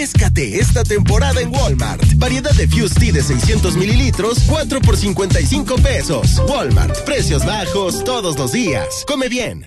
Refrescate esta temporada en Walmart. Variedad de Fuse Tea de 600 mililitros, 4 por 55 pesos. Walmart, precios bajos todos los días. Come bien.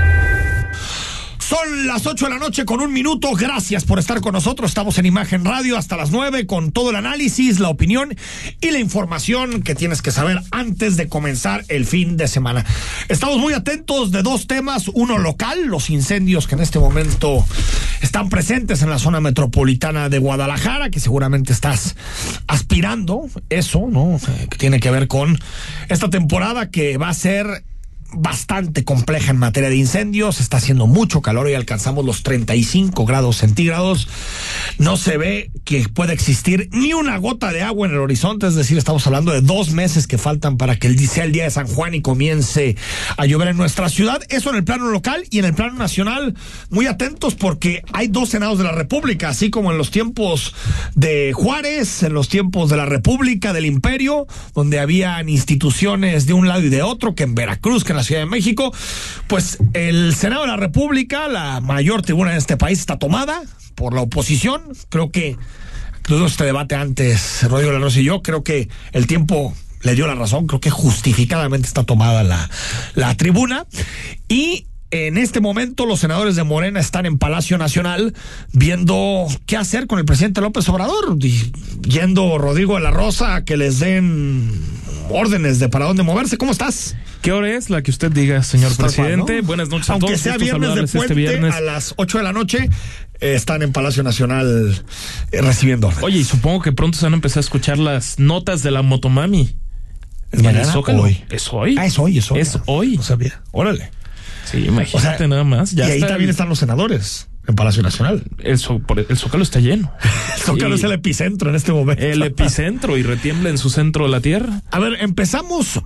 Son las 8 de la noche con un minuto. Gracias por estar con nosotros. Estamos en Imagen Radio hasta las 9 con todo el análisis, la opinión y la información que tienes que saber antes de comenzar el fin de semana. Estamos muy atentos de dos temas. Uno local, los incendios que en este momento están presentes en la zona metropolitana de Guadalajara, que seguramente estás aspirando. Eso, ¿no? Que tiene que ver con esta temporada que va a ser bastante compleja en materia de incendios, está haciendo mucho calor y alcanzamos los 35 grados centígrados. No se ve que pueda existir ni una gota de agua en el horizonte, es decir, estamos hablando de dos meses que faltan para que sea el día de San Juan y comience a llover en nuestra ciudad. Eso en el plano local y en el plano nacional, muy atentos porque hay dos senados de la República, así como en los tiempos de Juárez, en los tiempos de la República, del Imperio, donde habían instituciones de un lado y de otro, que en Veracruz, que en Ciudad de México, pues el Senado de la República, la mayor tribuna de este país, está tomada por la oposición. Creo que tuvimos este debate antes, Rodrigo Larrosa y yo, creo que el tiempo le dio la razón, creo que justificadamente está tomada la, la tribuna. Y en este momento los senadores de Morena están en Palacio Nacional viendo qué hacer con el presidente López Obrador, yendo Rodrigo de la Rosa a que les den órdenes de para dónde moverse. ¿Cómo estás? ¿Qué hora es la que usted diga, señor presidente? Buenas noches a todos. Aunque sea viernes de este puente, viernes. a las 8 de la noche, eh, están en Palacio Nacional eh, recibiendo Oye, y supongo que pronto se van a empezar a escuchar las notas de la Motomami. ¿Es mañana? Hoy. ¿Es hoy? Ah, es hoy, es hoy. Es hoy. No sabía. Órale. Sí, imagínate nada más. y ahí también están los senadores en Palacio Nacional. El, el Zócalo está lleno. el Zócalo es el epicentro en este momento. El epicentro y retiembla en su centro de la tierra. A ver, empezamos.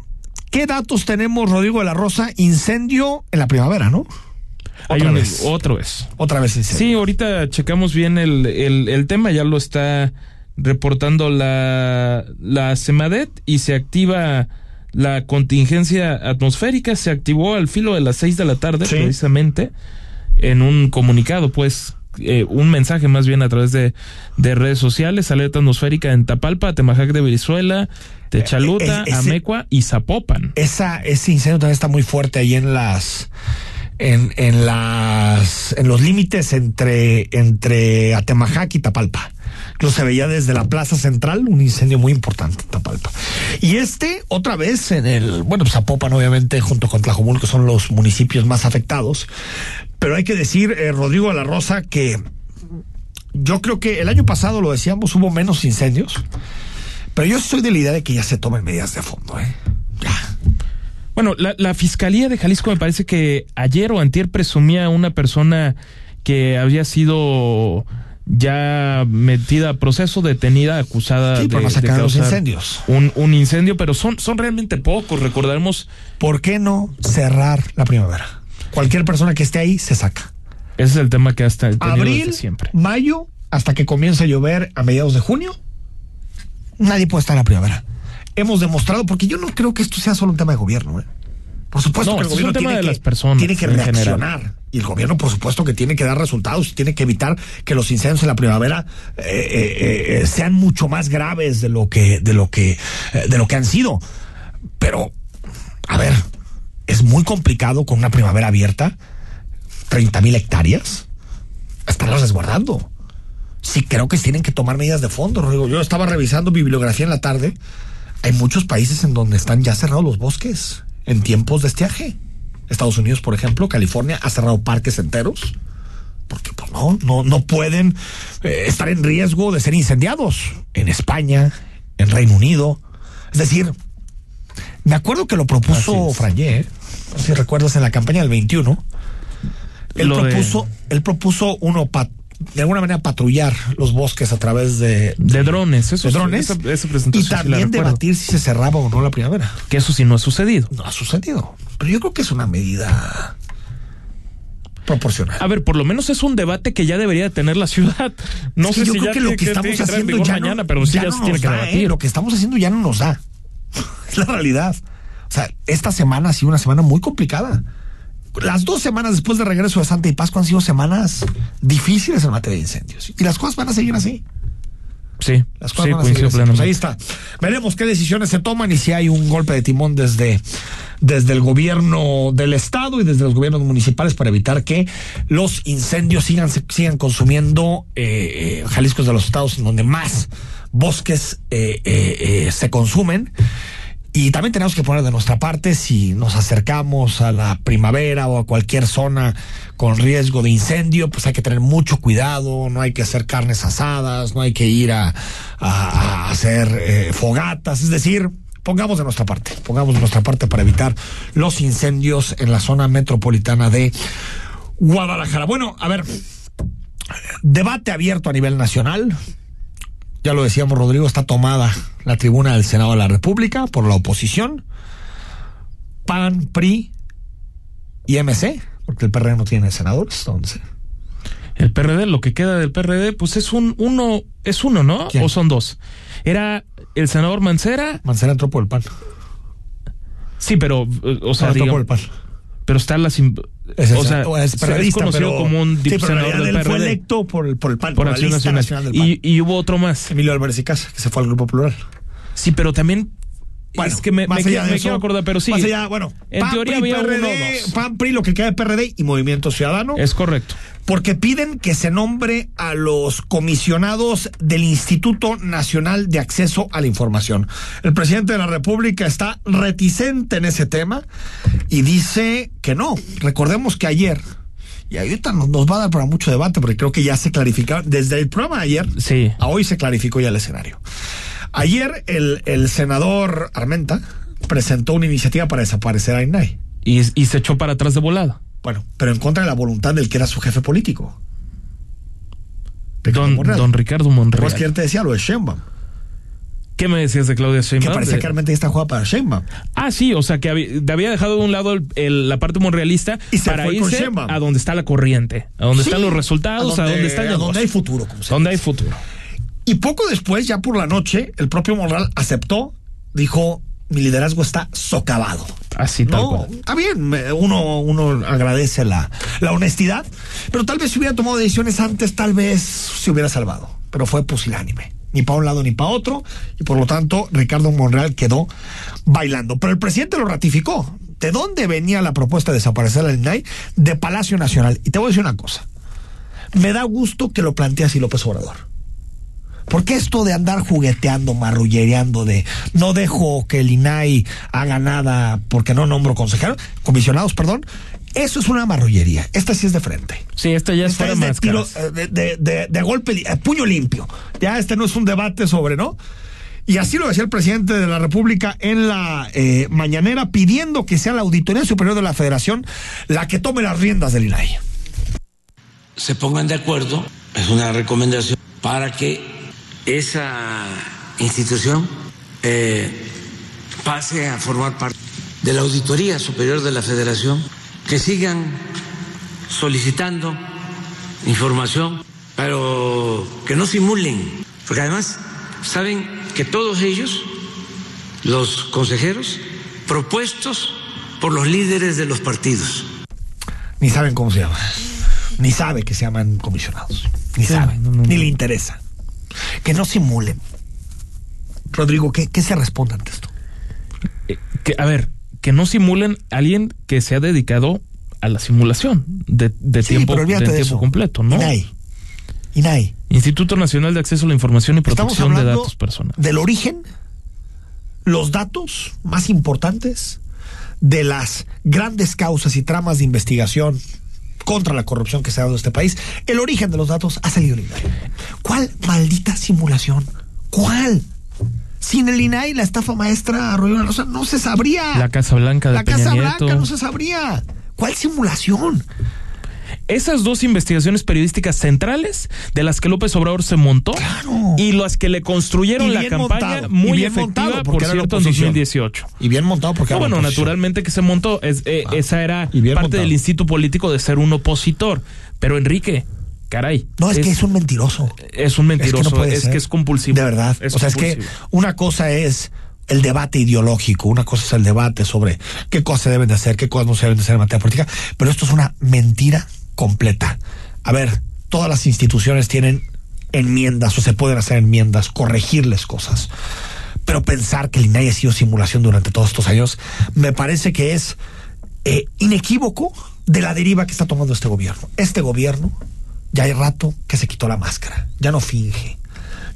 ¿Qué datos tenemos, Rodrigo de la Rosa? Incendio en la primavera, ¿no? Otra vez. Otro es. Otra vez incendio. Sí, ahorita checamos bien el, el, el tema, ya lo está reportando la, la CEMADET y se activa la contingencia atmosférica, se activó al filo de las seis de la tarde, precisamente en un comunicado, pues, eh, un mensaje más bien a través de, de, redes sociales, alerta atmosférica en Tapalpa, Temajac de Venezuela, Techaluta, eh, Amecua y Zapopan. Esa, ese incendio también está muy fuerte ahí en las en, en las en los límites entre entre Atemajac y Tapalpa. Lo se veía desde la plaza central, un incendio muy importante en Tapalpa. Y este, otra vez, en el, bueno, Zapopan, obviamente, junto con Tlajomul, que son los municipios más afectados, pero hay que decir, eh, Rodrigo de la Rosa, que yo creo que el año pasado, lo decíamos, hubo menos incendios. Pero yo estoy de la idea de que ya se tomen medidas de fondo, ¿eh? Ya. Bueno, la, la Fiscalía de Jalisco me parece que ayer o antier presumía una persona que había sido ya metida a proceso, detenida, acusada de, de los incendios. Un, un incendio, pero son, son realmente pocos, recordaremos. ¿Por qué no cerrar la primavera? Cualquier persona que esté ahí se saca. Ese es el tema que hasta abril, siempre. Mayo, hasta que comience a llover a mediados de junio, nadie puede estar en la primavera. Hemos demostrado, porque yo no creo que esto sea solo un tema de gobierno. ¿eh? Por supuesto que el gobierno tiene, que, tiene que reaccionar. Y el gobierno, por supuesto, que tiene que dar resultados, tiene que evitar que los incendios en la primavera eh, eh, eh, sean mucho más graves de lo que, de lo que, de lo que han sido. Pero, a ver, es muy complicado con una primavera abierta, 30 mil hectáreas. estarlas resguardando. Sí, creo que tienen que tomar medidas de fondo, Rodrigo. Yo estaba revisando bibliografía en la tarde. Hay muchos países en donde están ya cerrados los bosques en tiempos de estiaje. Estados Unidos, por ejemplo, California ha cerrado parques enteros porque pues no, no, no pueden eh, estar en riesgo de ser incendiados. En España, en Reino Unido. Es decir, me acuerdo que lo propuso ¿eh? Si recuerdas en la campaña del 21. Él Lo de- propuso, él propuso uno de alguna manera patrullar los bosques a través de, De drones, eso de drones esa- esa presentación y también debatir si se cerraba o no la primavera. Que eso sí no ha sucedido. No ha sucedido. Pero yo creo que es una medida proporcional. A ver, por lo menos es un debate que ya debería tener la ciudad. No Es que sé yo si creo ya que lo que estamos haciendo mañana, pero sí ya, no se tiene nos que da, debatir. ¿eh? Lo que estamos haciendo ya no nos da. es la realidad. O sea, esta semana ha sido una semana muy complicada. Las dos semanas después de regreso de Santa y Pascua han sido semanas difíciles en materia de incendios. Y las cosas van a seguir así. Sí, Las cosas sí, van a seguir así. Pues ahí está. Veremos qué decisiones se toman y si hay un golpe de timón desde, desde el gobierno del estado y desde los gobiernos municipales para evitar que los incendios sigan, sigan consumiendo eh, eh, Jalisco es de los estados en donde más bosques eh, eh, se consumen. Y también tenemos que poner de nuestra parte si nos acercamos a la primavera o a cualquier zona con riesgo de incendio, pues hay que tener mucho cuidado, no hay que hacer carnes asadas, no hay que ir a, hacer eh, fogatas, es decir, pongamos de nuestra parte, pongamos de nuestra parte para evitar los incendios en la zona metropolitana de Guadalajara. Bueno, a ver, debate abierto a nivel nacional, ya lo decíamos, Rodrigo, está tomada la tribuna del Senado de la República por la oposición. PAN, PRI y MC, porque el PRD no tiene senadores. Entonces, El PRD, lo que queda del PRD, pues es un uno, es uno, ¿no? ¿Quién? O son dos. Era el senador Mancera, Mancera entró por el PAN. sí, pero, eh, o sea, digamos- el PAN. Pero está la sim- Es o sea, es se- es conocido pero- como un sí, senador del él fue PRD electo por el, por el PAN, por por, Acción Nacional. nacional, del PAN. Y, y hubo otro más. Emilio Álvarez y Casa, que se fue al Grupo Plural. Sí, pero también Bueno, es que me, más me allá quiero- de me eso, quiero acordar, pero sí. Más allá, bueno, en PAN, teoría PRI, había uno PRD, dos. PAN, PRI, lo que queda de PRD y Movimiento Ciudadano. Es correcto. porque piden que se nombre a los comisionados del Instituto Nacional de Acceso a la Información. El presidente de la República está reticente en ese tema y dice que no. Recordemos que ayer, y ahorita nos, nos va a dar para mucho debate porque creo que ya se clarificaron, desde el programa de ayer Sí. a hoy se clarificó ya el escenario. Ayer el, el senador Armenta presentó una iniciativa para desaparecer a INAI. Y, y se echó para atrás de volada. Bueno, pero en contra de la voluntad del que era su jefe político. Don, don Ricardo ¿Te acuerdas Monreal. que te decía lo de Sheinbaum? ¿Qué me decías de Claudia Que Sheinbaum? parecía De- que realmente está jugada para Sheinbaum. Ah, sí, o sea que había, dejado de un lado el- el- la parte monrealista Y para irse a donde está la corriente, a donde Sí, están los resultados, a donde, está el a donde hay futuro. Como se donde hay futuro. Y poco después, ya por la noche, el propio Monreal aceptó, dijo, mi liderazgo está socavado. Así tal No, cual. está bien, uno, uno agradece la, la honestidad, pero tal vez si hubiera tomado decisiones antes, tal vez se hubiera salvado, pero fue pusilánime, ni para un lado ni para otro, y por lo tanto Ricardo Monreal quedó bailando. Pero el presidente lo ratificó. ¿De dónde venía la propuesta de desaparecer al INAI? De Palacio Nacional. Y te voy a decir una cosa, me da gusto que lo plantee así López Obrador. Porque esto de andar jugueteando, marrullereando, de no dejo que el INAI haga nada porque no nombro consejeros, comisionados, perdón, eso es una marrullería. Esta sí es de frente. Sí, esta ya es fuera es de, tiro, eh, de, de- de- de golpe, eh, puño limpio. Ya este no es un debate sobre, ¿no? Y así lo decía el presidente de la República en la eh, mañanera, pidiendo que sea la Auditoría Superior de la Federación la que tome las riendas del INAI. se pongan de acuerdo, es una recomendación, para que esa institución eh, pase a formar parte de la Auditoría Superior de la Federación, que sigan solicitando información, pero que no simulen, porque además saben que todos ellos, los consejeros, propuestos por los líderes de los partidos, Ni saben cómo se llama. Ni sabe que se llaman comisionados. Ni Sí, sabe. no, no, ni no. le interesa. Que no simulen. Rodrigo, ¿qué, qué se responde ante esto? Eh, que, a ver, que no simulen a alguien que se ha dedicado a la simulación de, de Sí, tiempo, de de tiempo eso. completo, ¿no? INAI. INAI. Instituto Nacional de Acceso a la Información y Protección de Datos Personales. Del origen, los datos más importantes de las grandes causas y tramas de investigación contra la corrupción que se ha dado en este país, el origen de los datos ha salido el INAI. ¿Cuál maldita simulación? ¿Cuál? Sin el INAI, la estafa maestra Arroyo Rosa no se sabría. La Casa Blanca de La Casa Blanca no se sabría. ¿Cuál simulación? Esas dos investigaciones periodísticas centrales de las que López Obrador se montó y las que le construyeron la campaña muy efectiva, por cierto, en 2018. Y bien montado porque Bueno, naturalmente que se montó. Eh, ah. esa era parte del instinto político de ser un opositor. Pero Enrique, caray. No, es, que es un mentiroso. Es un mentiroso, es que, es, compulsivo. De verdad. o sea, es que una cosa es el debate ideológico, una cosa es el debate sobre qué cosas se deben de hacer, qué cosas no se deben de hacer en materia política, pero esto es una mentira completa. A ver, todas las instituciones tienen enmiendas o se pueden hacer enmiendas, corregirles cosas. Pero pensar que el INAI ha sido simulación durante todos estos años me parece que es eh, inequívoco de la deriva que está tomando este gobierno. Este gobierno ya hay rato que se quitó la máscara, ya no finge,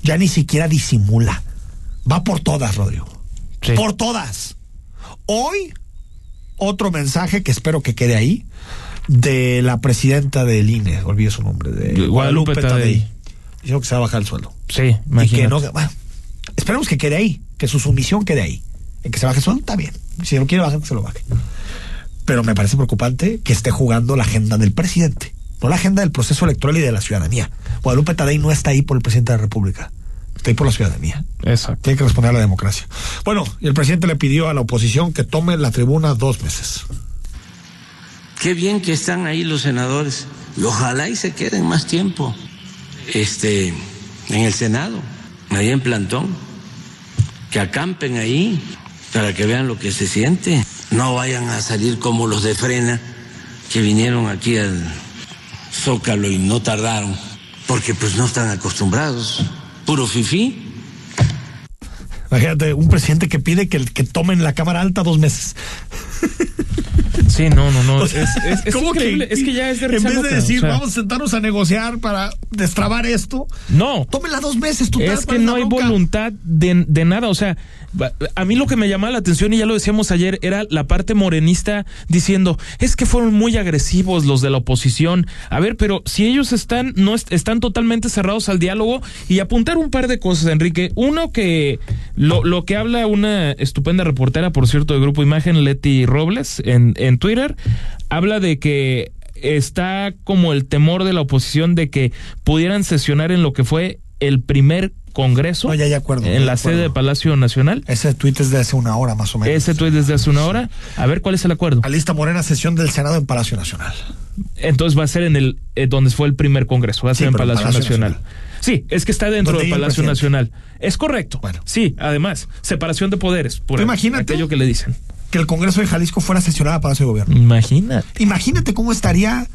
ya ni siquiera disimula. Va por todas, Rodrigo. Por todas. Hoy, otro mensaje que espero que quede ahí de la presidenta del INE, olvidé su nombre, de Guadalupe, Tadei. Dijo que se va a bajar el sueldo. Sí, imagínate. no, bueno, esperemos que quede ahí, que su sumisión quede ahí. En que se baje el sueldo, está bien. Si lo quiere bajar, que se lo baje. Pero me parece preocupante que esté jugando la agenda del presidente, no la agenda del proceso electoral y de la ciudadanía. Guadalupe Tadei no está ahí por el presidente de la República. Está ahí por la ciudadanía. Exacto. Tiene que responder a la democracia. Bueno, y el presidente le pidió a la oposición que tome la tribuna dos meses. Qué bien que están ahí los senadores. Ojalá y se queden más tiempo este, en el Senado, ahí en plantón. Que acampen ahí para que vean lo que se siente. No vayan a salir como los de frena que vinieron aquí al Zócalo y no tardaron, porque pues no están acostumbrados. Puro fifí. Imagínate, un presidente que pide que, que tomen la Cámara Alta dos meses. Sí, no, no, no. es, es, es increíble. Que, es que ya es de En vez de decir, vamos a sentarnos a negociar para destrabar esto. No. Tómenla dos meses, tú Es que no hay voluntad de, de, nada. O sea, a mí lo que me llamaba la atención, y ya lo decíamos ayer, era la parte morenista diciendo, es que fueron muy agresivos los de la oposición. A ver, pero si ellos están, no están totalmente cerrados al diálogo y apuntar un par de cosas, Enrique. Uno que lo, lo que habla una estupenda reportera, por cierto, de Grupo Imagen, Leti Robles, en, en Twitter, habla de que está como el temor de la oposición de que pudieran sesionar en lo que fue el primer Congreso. ya, ya acuerdo, en la sede de Palacio Nacional. Ese tuit es de hace una hora más o menos. Ese tuit es de hace una hora. A ver cuál es el acuerdo. Alista Morena, sesión del Senado en Palacio Nacional. Entonces va a ser en el eh, donde fue el primer Congreso, va a ser en Palacio, Nacional. Sí, es que está dentro del Palacio Nacional. Es correcto. Bueno. Sí, además, separación de poderes, por imagínate aquello que le dicen. Que el Congreso de Jalisco fuera sesionado a Palacio de Gobierno. Imagínate. Imagínate cómo estaría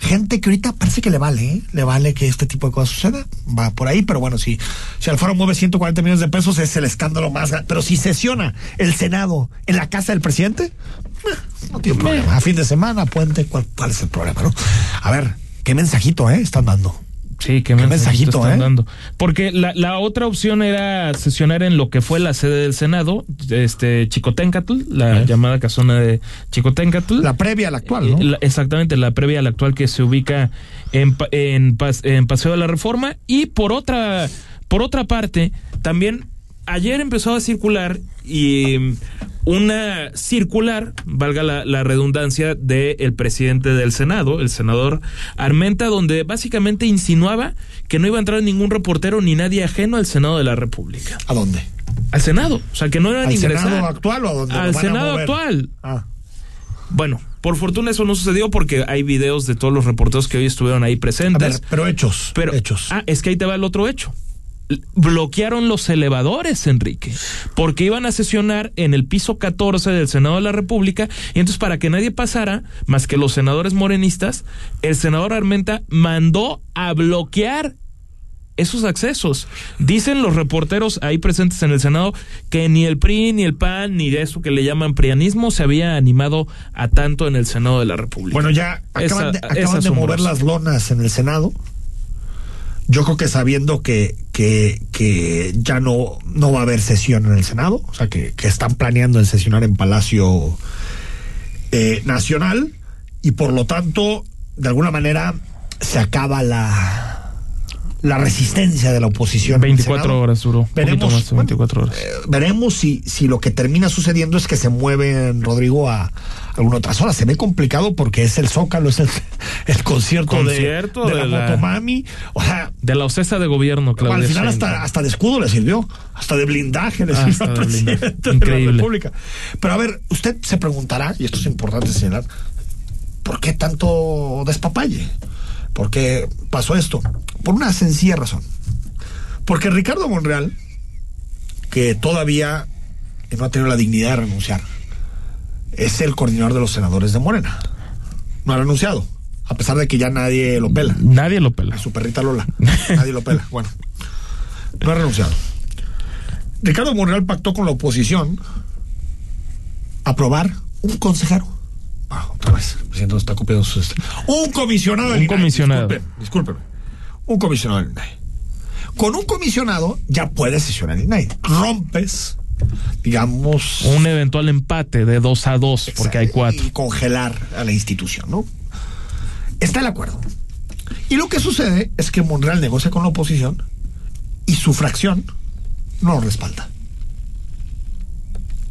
gente que ahorita parece que le vale, ¿eh? le vale que este tipo de cosas suceda, va por ahí, pero bueno, si, si Alfaro mueve 140 millones de pesos es el escándalo más grande, pero si sesiona el Senado en la casa del presidente, eh, no tiene problema, a fin de semana, puente, ¿cuál, cuál es el problema, no? A ver, qué mensajito, ¿eh? Están dando. Sí, qué, mensajito, están ¿eh? dando. Porque la, la, otra opción era sesionar en lo que fue la sede del Senado, este Chicoténcatl, la llamada casona de Chicoténcatl. La previa a la actual, ¿no? exactamente, la previa a la actual que se ubica en, en, en Paseo de la Reforma. Y por otra, por otra parte, también ayer empezó a circular y mm, una circular, valga la, redundancia, del el presidente del Senado, el senador Armenta, donde básicamente insinuaba que no iba a entrar ningún reportero ni nadie ajeno al Senado de la República. ¿A dónde? Al Senado, o sea que no era ¿Al ingresar. Senado actual o a dónde? Al Senado actual. Ah. Bueno, por fortuna eso no sucedió porque hay videos de todos los reporteros que hoy estuvieron ahí presentes. pero hechos. Pero, hechos. Ah, es que ahí te va el otro hecho bloquearon los elevadores, Enrique, porque iban a sesionar en el piso 14 del Senado de la República y entonces para que nadie pasara, más que los senadores morenistas, el senador Armenta mandó a bloquear esos accesos. Dicen los reporteros ahí presentes en el Senado que ni el PRI, ni el PAN, ni de eso que le llaman prianismo se había animado a tanto en el Senado de la República. Bueno, ya acaban de, acaban de mover las lonas en el Senado Yo creo que sabiendo que, que, que ya no, no va a haber sesión en el Senado, o sea, que, que están planeando en sesionar en Palacio eh, Nacional, y por lo tanto, de alguna manera, se acaba la la resistencia de la oposición. 24 horas duró. Veremos, más, 24 bueno, horas. Eh, veremos si, si lo que termina sucediendo es que se mueven, Rodrigo, a alguna otra zona. Se ve complicado porque es el Zócalo, es el, el concierto, concierto de, de, de la, Motomami. O sea, de la ocesa de gobierno, Claudia al final hasta, hasta, de escudo le sirvió, hasta de blindaje le Ah, sirvió al presidente de Increíble. la República. Pero a ver, usted se preguntará, y esto es importante señalar, ¿por qué tanto despapalle? ¿Por qué pasó esto? Por una sencilla razón. Porque Ricardo Monreal, que todavía no ha tenido la dignidad de renunciar, es el coordinador de los senadores de Morena. No ha renunciado, a pesar de que ya nadie lo pela. Nadie lo pela. A su perrita Lola. nadie lo pela. Bueno, no ha renunciado. Ricardo Monreal pactó con la oposición aprobar un consejero. Ah, otra vez, el presidente nos está copiando sus... Un comisionado del Un comisionado. Disculpen, discúlpenme. Un comisionado del INAI. Con un comisionado ya puedes sesionar el INAI. Rompes, digamos... Un eventual empate de 2 a 2, porque hay cuatro. Y congelar a la institución, ¿no? Está el acuerdo. Y lo que sucede es que Monreal negocia con la oposición y su fracción no lo respalda.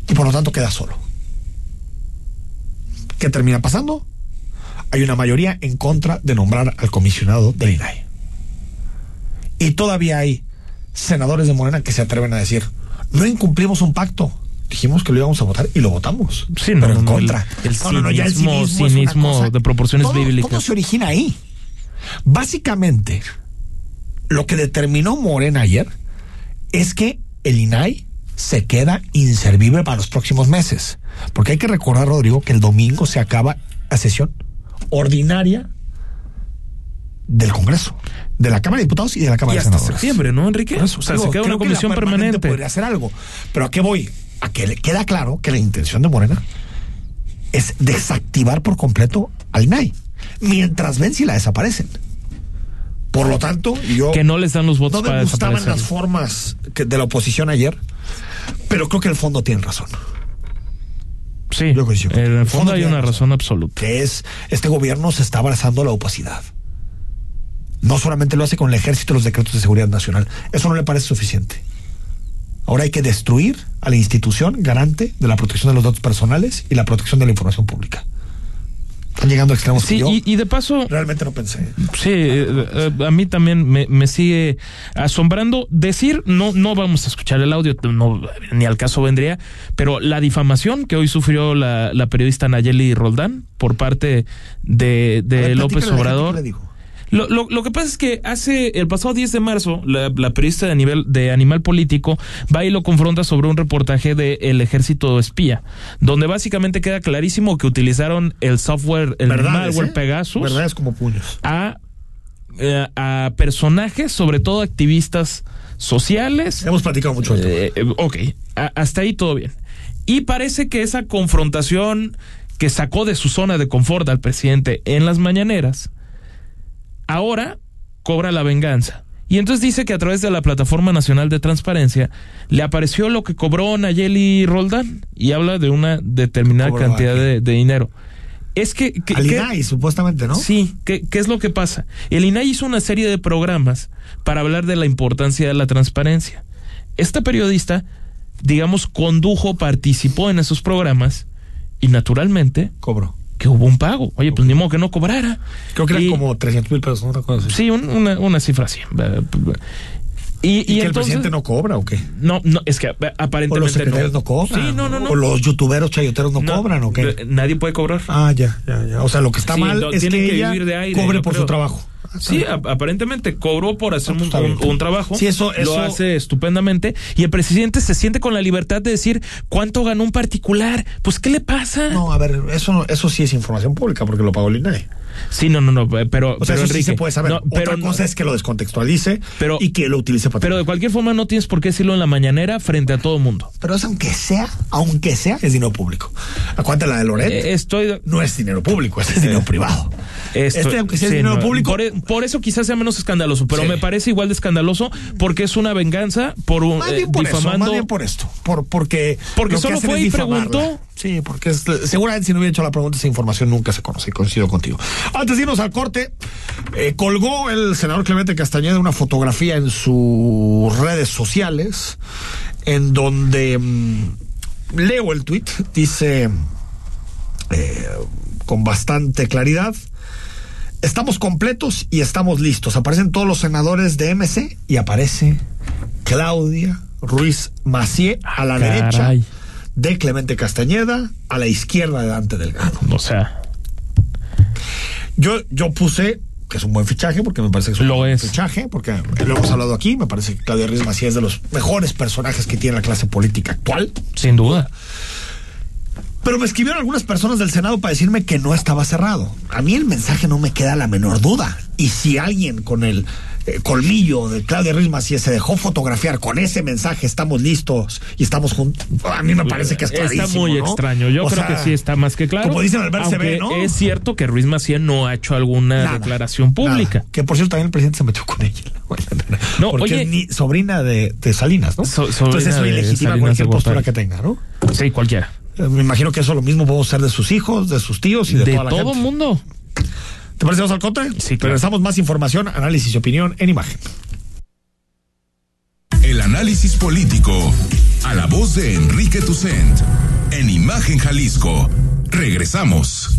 Y por lo tanto queda solo. ¿Qué termina pasando? Hay una mayoría en contra de nombrar al comisionado del INAI. Y todavía hay senadores de Morena que se atreven a decir, no incumplimos un pacto. Dijimos que lo íbamos a votar y lo votamos. Sí, no, pero en contra. El, el no, no, ya el cinismo, cinismo cinismo de proporciones todo, bíblicas. Todo se origina ahí. Básicamente, lo que determinó Morena ayer es que el INAI se queda inservible para los próximos meses. Porque hay que recordar, Rodrigo, que el domingo se acaba la sesión ordinaria del Congreso, de la Cámara de Diputados y de la Cámara Y de hasta Senadores. septiembre, ¿no, Enrique? Eso, o sea, digo, se queda una que la comisión permanente. Podría hacer algo. Pero ¿a qué voy? A que le queda claro que la intención de Morena es desactivar por completo al INAI. Mientras ven si la desaparecen. Por lo tanto, yo Que no les dan los votos no me para gustaban las formas que- de la oposición ayer, pero creo que el fondo tiene razón. Sí, Yo coincido en el fondo hay una razón absoluta. Que es, este gobierno se está abrazando a la opacidad. No solamente lo hace con el ejército y los decretos de seguridad nacional. Eso no le parece suficiente. Ahora hay que destruir a la institución garante de la protección de los datos personales y la protección de la información pública. Están llegando a extremos Sí, que yo y, y de paso, realmente no pensé. Sí, eh, eh, a mí también me, me sigue asombrando decir, no, no vamos a escuchar el audio, no, ni al caso vendría, pero la difamación que hoy sufrió la, la periodista Nayeli Roldán por parte de, de A ver, López Obrador. qué le dijo. Lo, lo, lo que pasa es que hace el pasado 10 de marzo, la, la periodista de nivel de Animal Político va y lo confronta sobre un reportaje de El Ejército Espía, donde básicamente queda clarísimo que utilizaron el software, el Verdades, malware ¿eh? Pegasus Verdades como puños. a, eh, a personajes, sobre todo activistas sociales. Hemos platicado mucho. Eh, eh, ok, a- hasta ahí todo bien. Y parece que esa confrontación que sacó de su zona de confort al presidente en las mañaneras, ahora cobra la venganza. Y entonces dice que a través de la Plataforma Nacional de Transparencia le apareció lo que cobró Nayeli Roldán y habla de una determinada ¿Cobró a cantidad de, de dinero. Es que... que- Al que- INAI, supuestamente, ¿no? Sí, ¿qué, ¿qué es lo que pasa? El INAI hizo una serie de programas para hablar de la importancia de la transparencia. Esta periodista, digamos, condujo, participó en esos programas y naturalmente Cobró. Que hubo un pago. Oye, pues ni modo que no cobrara. Creo que eran Y- como 300 mil pesos, una cosa así. Sí, un- una, una cifra así. Y, ¿Y, y que el presidente no cobra o qué? No, no, es que eh, ¿O los aparentemente secretarios no, cobran? Sí, no, no, no. ¿O los youtuberos chayoteros no, No, cobran o qué? Nadie puede cobrar. Ah, ya, ya, ya. O sea, lo que está Sí, mal no, es que, que ella vivir de aire, cobre por creo. su trabajo. Sí, ap- aparentemente cobró por hacer pues un, trabajo. Sí, eso- lo hace estupendamente. Y el presidente se siente con la libertad de decir cuánto ganó un particular. Pues, ¿qué le pasa? No, a ver, eso, eso sí es información pública porque lo pagó el INAI. Sí, no, no, no. Pero, O sea, pero eso Enrique, sí se puede saber. no, pero, Otra cosa es que lo descontextualice Pero- y que lo utilice para pero de cualquier forma no tienes por qué decirlo en la mañanera frente a todo el mundo. Pero eso aunque sea, aunque sea, es dinero público. Acuérdate la de Loret. Eh, estoy. no es dinero público, es dinero privado. este, aunque sea dinero público. E, por, eso quizás sea menos escandaloso, pero me parece igual de escandaloso porque es una venganza por un más bien por difamando. Eso, más bien por esto. Por, porque porque solo fue y preguntó. Sí, porque seguramente si no hubiera hecho la pregunta, esa información nunca se conoce. Coincido contigo. Antes de irnos al corte, eh, colgó el senador Clemente Castañeda una fotografía en sus redes sociales en donde mm, leo el tweet, dice eh, con bastante claridad. Estamos completos y estamos listos. Aparecen todos los senadores de MC y aparece Claudia Ruiz Macié a la derecha de Clemente Castañeda, a la izquierda de Dante Delgado. O sea. Yo, yo puse que es un buen fichaje, porque me parece que es un lo buen es. fichaje, porque lo hemos hablado aquí, me parece que Claudia Ruiz Macié es de los mejores personajes que tiene la clase política actual. Sin duda. Pero me escribieron algunas personas del Senado para decirme que no estaba cerrado. A mí el mensaje no me queda la menor duda. Y si alguien con el eh, colmillo de Claudia Ruiz Macías se dejó fotografiar con ese mensaje, estamos listos y estamos juntos, a mí me parece que es Está muy extraño. Yo creo que sí está más que claro. Como dicen Albert CB, ¿no? Es cierto que Ruiz Macías no ha hecho alguna declaración pública. Que por cierto también el presidente se metió con ella. No, Porque es ni sobrina de, Salinas, ¿no? Entonces es ilegítima cualquier postura que tenga, ¿no? Sí, cualquiera. Eh, me imagino que eso lo mismo podemos ser de sus hijos, de sus tíos y de, toda la todo el mundo. ¿Te parece al corte? Sí, claro. Regresamos más información, análisis y opinión en imagen. El análisis político a la voz de Enrique Tucent en Imagen Jalisco. Regresamos.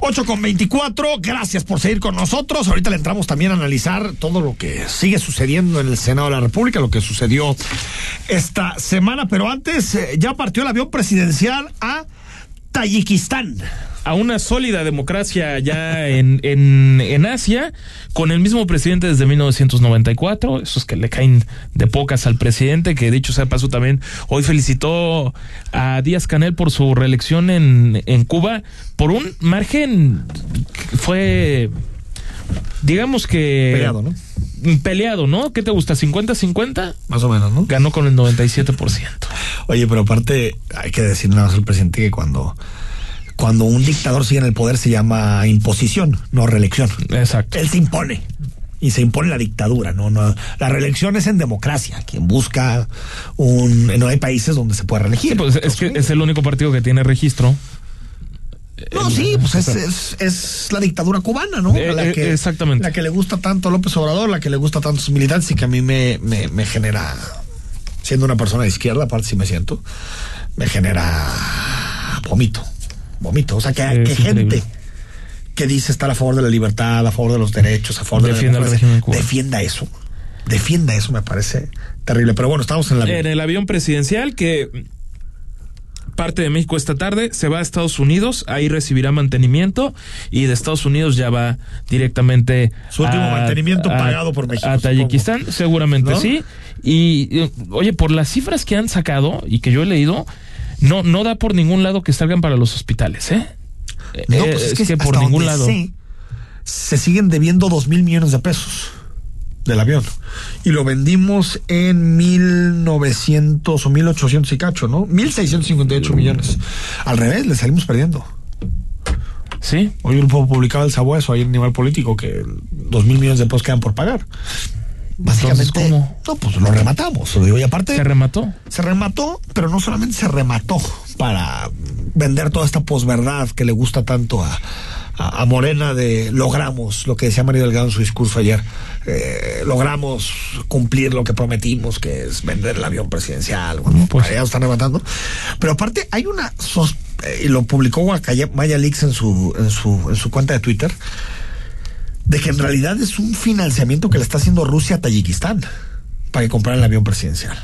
8 con 24, gracias por seguir con nosotros. Ahorita le entramos también a analizar todo lo que sigue sucediendo en el Senado de la República, lo que sucedió esta semana, pero antes eh, ya partió el avión presidencial a Tayikistán a una sólida democracia ya en, en, en, Asia, con el mismo presidente desde 1994, esos que le caen de pocas al presidente, que dicho sea paso también, hoy felicitó a Díaz Canel por su reelección en, en Cuba, por un margen fue, digamos que... Peleado, ¿no? Peleado, ¿no? ¿Qué te gusta? ¿50-50? Más o menos, ¿no? Ganó con el 97%. Oye, pero aparte, hay que decir nada más al presidente que cuando cuando un dictador sigue en el poder se llama imposición, no reelección. Exacto. Él se impone. Y se impone la dictadura, no, no. La reelección es en democracia. Quien busca un. No hay países donde se pueda reelegir. Sí, pues es que es el único partido que tiene registro. No, sí, pues es, es, es, la dictadura cubana, ¿no? Eh, la que, exactamente. La que le gusta tanto a López Obrador, la que le gusta tanto a sus militantes y que a mí me, me, me genera, siendo una persona de izquierda, aparte si me siento, me genera vómito vomito. O sea, que, que gente que dice estar a favor de la libertad, a favor de los derechos, a favor defienda de la democracia, defienda eso. Defienda eso, me parece terrible. Pero bueno, estamos en el avión. En el avión presidencial que parte de México esta tarde, se va a Estados Unidos, ahí recibirá mantenimiento y de Estados Unidos ya va directamente su último a, mantenimiento a, pagado por México. A Tayikistán, supongo. seguramente ¿No? sí. Y oye, por las cifras que han sacado y que yo he leído, no, no da por ningún lado que salgan para los hospitales, ¿eh? No, pues es, es que, que por ningún lado. Sé, se siguen debiendo dos mil millones de pesos del avión. Y lo vendimos en 1900 o 1800 y cacho, ¿no? 1658 millones. Al revés, le salimos perdiendo. Sí. Hoy el grupo publicaba el sabueso ahí en nivel político que dos mil millones de pesos quedan por pagar. Básicamente, ¿cómo? no, pues lo rematamos. Lo digo, y aparte. ¿Se remató? Se remató, pero no solamente se remató para vender toda esta posverdad que le gusta tanto a, a, a, Morena de logramos lo que decía Mario Delgado en su discurso ayer. Eh, logramos cumplir lo que prometimos, que es vender el avión presidencial. Bueno, pues ya lo están rematando. Pero aparte, hay una. Eh, y lo publicó Maya Leaks en su, en, su, en su cuenta de Twitter de que en realidad es un financiamiento que le está haciendo Rusia a Tayikistán para que comprara el avión presidencial.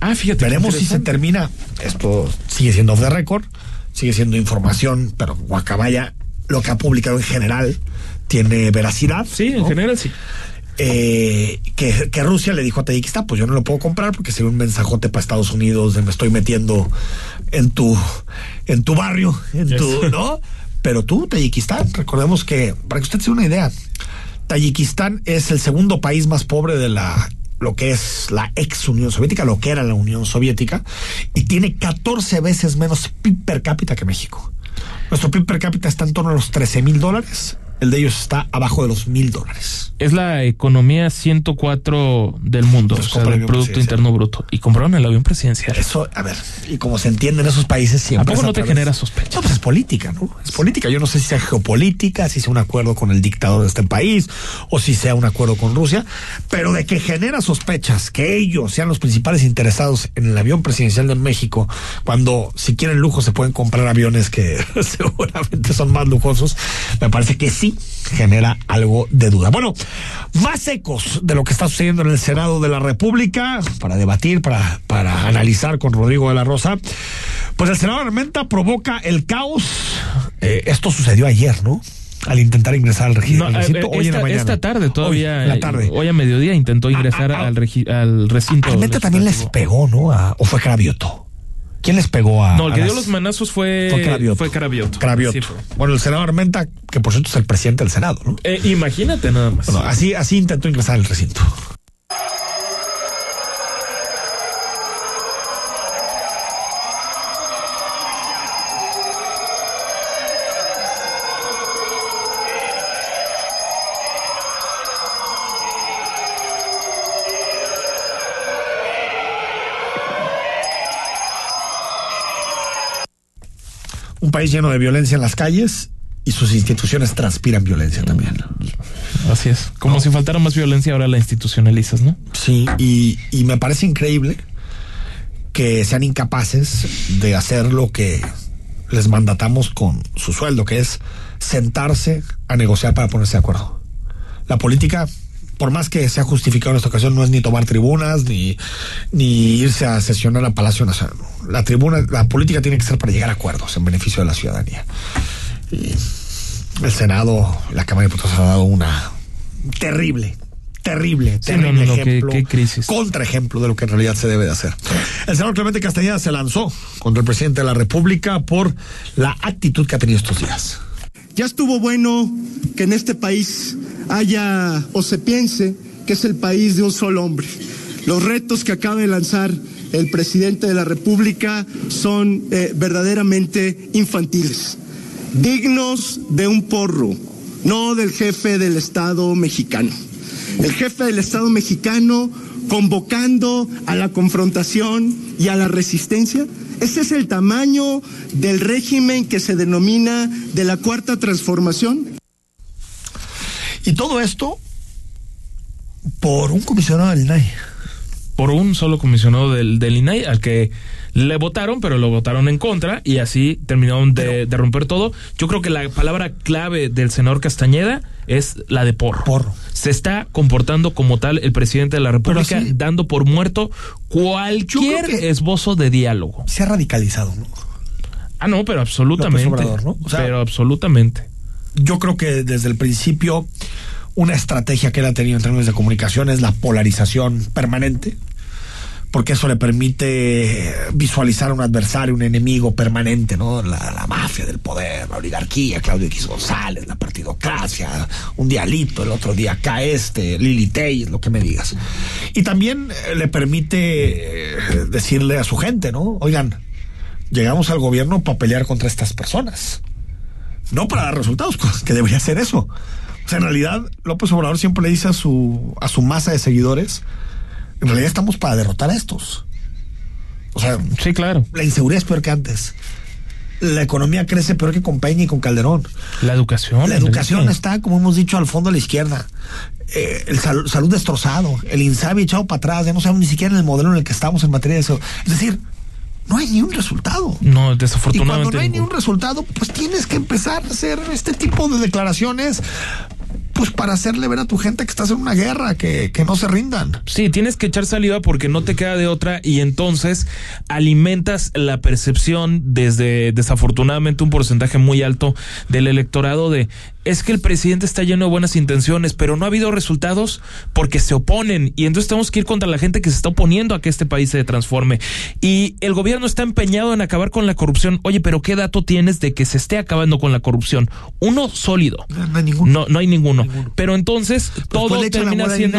Ah, fíjate. Veremos si se termina. Esto sigue siendo off the record, sigue siendo información, pero Guacamaya, lo que ha publicado en general, tiene veracidad. Sí, en ¿no? general sí. Eh, que, que, Rusia le dijo a Tayikistán, pues yo no lo puedo comprar porque sería un mensajote para Estados Unidos de me estoy metiendo en tu, en tu barrio, en tu, yes. ¿no? Pero tú, Tayikistán, recordemos que, para que usted se una idea, Tayikistán es el segundo país más pobre de la lo que es la ex Unión Soviética, lo que era la Unión Soviética, y tiene 14 veces menos PIB per cápita que México. Nuestro PIB per cápita está en torno a los 13 mil dólares. El de ellos está abajo de los mil dólares. Es la economía 104 del mundo, o sea, del Producto Interno Bruto. Y compraron el avión presidencial. Eso, a ver, y como se entiende en esos países siempre. ¿A poco no te genera sospecha? No, pues es política, ¿no? Es política. Yo no sé si sea geopolítica, si sea un acuerdo con el dictador de este país, o si sea un acuerdo con Rusia, pero de que genera sospechas que ellos sean los principales interesados en el avión presidencial de México, cuando si quieren lujo se pueden comprar aviones que seguramente son más lujosos, me parece que sí genera algo de duda. Bueno, más ecos de lo que está sucediendo en el Senado de la República para debatir, para, para analizar con Rodrigo de la Rosa. Pues el Senado Armenta provoca el caos. Eh, esto sucedió ayer, ¿no? Al intentar ingresar al registro. No, recinto, hoy esta, en la mañana. esta tarde todavía. Hoy, la tarde. Hoy a mediodía intentó ingresar a, a, al, regi, al, recinto. Armenta también les pegó, ¿no? A, ¿O fue Cravioto? ¿Quién les pegó a.? No, el que dio las... los manazos fue. Fue Cravioto. Fue. Sí, fue. bueno, el senador Armenta, que por cierto es el presidente del Senado, ¿no? Eh, imagínate nada más. Bueno, así, así intentó ingresar al recinto. País lleno de violencia en las calles y sus instituciones transpiran violencia también. Así es. Como no. si faltara más violencia, ahora la institucionalizas, ¿no? Sí, y, y, me parece increíble que sean incapaces de hacer lo que les mandatamos con su sueldo, que es sentarse a negociar para ponerse de acuerdo. La política, por más que sea justificado en esta ocasión, no es ni tomar tribunas, ni, ni irse a sesionar a Palacio Nacional. La tribuna, la política tiene que ser para llegar a acuerdos en beneficio de la ciudadanía. Y el Senado, la Cámara de Diputados ha dado una terrible, terrible, Sí, no, terrible no, no, qué- ejemplo, qué crisis. contraejemplo de lo que en realidad se debe de hacer. El senador Clemente Castañeda se lanzó contra el presidente de la República por la actitud que ha tenido estos días. Ya estuvo bueno que en este país haya o se piense que es el país de un solo hombre. Los retos que acaba de lanzar el presidente de la República son eh, verdaderamente infantiles, dignos de un porro, no del jefe del Estado mexicano. El jefe del Estado mexicano convocando a la confrontación y a la resistencia. Ese es el tamaño del régimen que se denomina de la cuarta transformación. Y todo esto por un comisionado del INAI. Por un solo comisionado del, del INAI al que le votaron, pero lo votaron en contra y así terminaron de, de romper todo. Yo creo que la palabra clave del senador Castañeda es la de porro. Porro. Se está comportando como tal el presidente de la República, sí. dando por muerto cualquier esbozo de diálogo. Se ha radicalizado, ¿no? Ah, no, pero absolutamente. López Obrador, ¿no? O sea- pero absolutamente. Yo creo que desde el principio una estrategia que él ha tenido en términos de comunicación es la polarización permanente, porque eso le permite visualizar a un adversario, un enemigo permanente, ¿no? La, mafia del poder, la oligarquía, Claudio X González, la partidocracia, un día Lito, el otro día acá este, Lili Telles, lo que me digas. Y también eh, le permite eh, decirle a su gente, ¿no? Oigan, llegamos al gobierno para pelear contra estas personas no para dar resultados, que debería ser eso. O sea, en realidad, López Obrador siempre le dice a su, a su masa de seguidores, en realidad estamos para derrotar a estos. O sea, sí, claro. La inseguridad es peor que antes. La economía crece peor que con Peña y con Calderón. La educación. La educación está, como hemos dicho, al fondo a la izquierda. Eh, el sal- salud destrozado, el INSABI echado para atrás, ya no sabemos ni siquiera en el modelo en el que estamos en materia de eso. Es decir, no hay ni un resultado. No, Y cuando desafortunadamente. no hay ni un resultado, pues tienes que empezar a hacer este tipo de declaraciones, pues para hacerle ver a tu gente que estás en una guerra, que, que no se rindan. Sí, tienes que echar saliva porque no te queda de otra y entonces alimentas la percepción desde desafortunadamente un porcentaje muy alto del electorado de es que el presidente está lleno de buenas intenciones, pero no ha habido resultados porque se oponen y entonces tenemos que ir contra la gente que se está oponiendo a que este país se transforme. Y el gobierno está empeñado en acabar con la corrupción. Oye, pero ¿qué dato tienes de que se esté acabando con la corrupción? Uno sólido. No, hay ninguno. No, no hay ninguno. Pero entonces todo pues la termina siendo